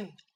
Mm-hmm.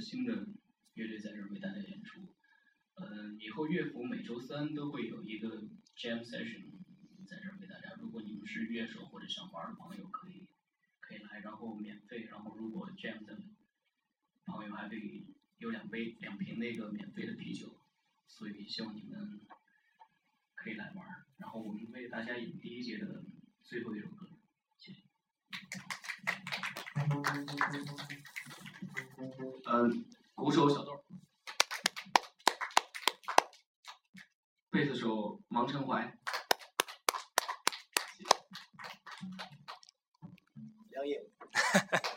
新的乐队在这儿为大家演出。嗯，以后乐府每周三都会有一个 jam session 在这儿为大家。如果你们是乐手或者想玩的朋友，可以可以来，然后免费。然后如果 jam 的朋友还可以有两杯两瓶那个免费的啤酒。所以希望你们可以来玩。然后我们为大家演第一节的最后一首歌。谢谢嗯，鼓手小豆，贝斯手王成怀，梁颖。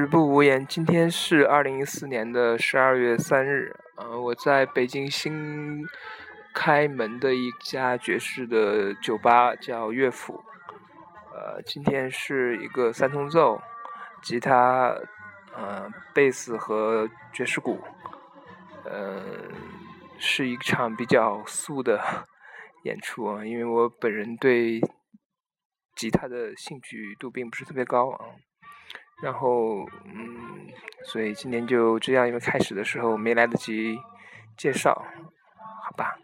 是不无言，今天是二零一四年的十二月三日，呃，我在北京新开门的一家爵士的酒吧，叫乐府，呃，今天是一个三重奏，吉他，呃，贝斯和爵士鼓，呃，是一场比较素的演出啊，因为我本人对吉他的兴趣度并不是特别高啊。然后，嗯，所以今天就这样，因为开始的时候没来得及介绍，好吧。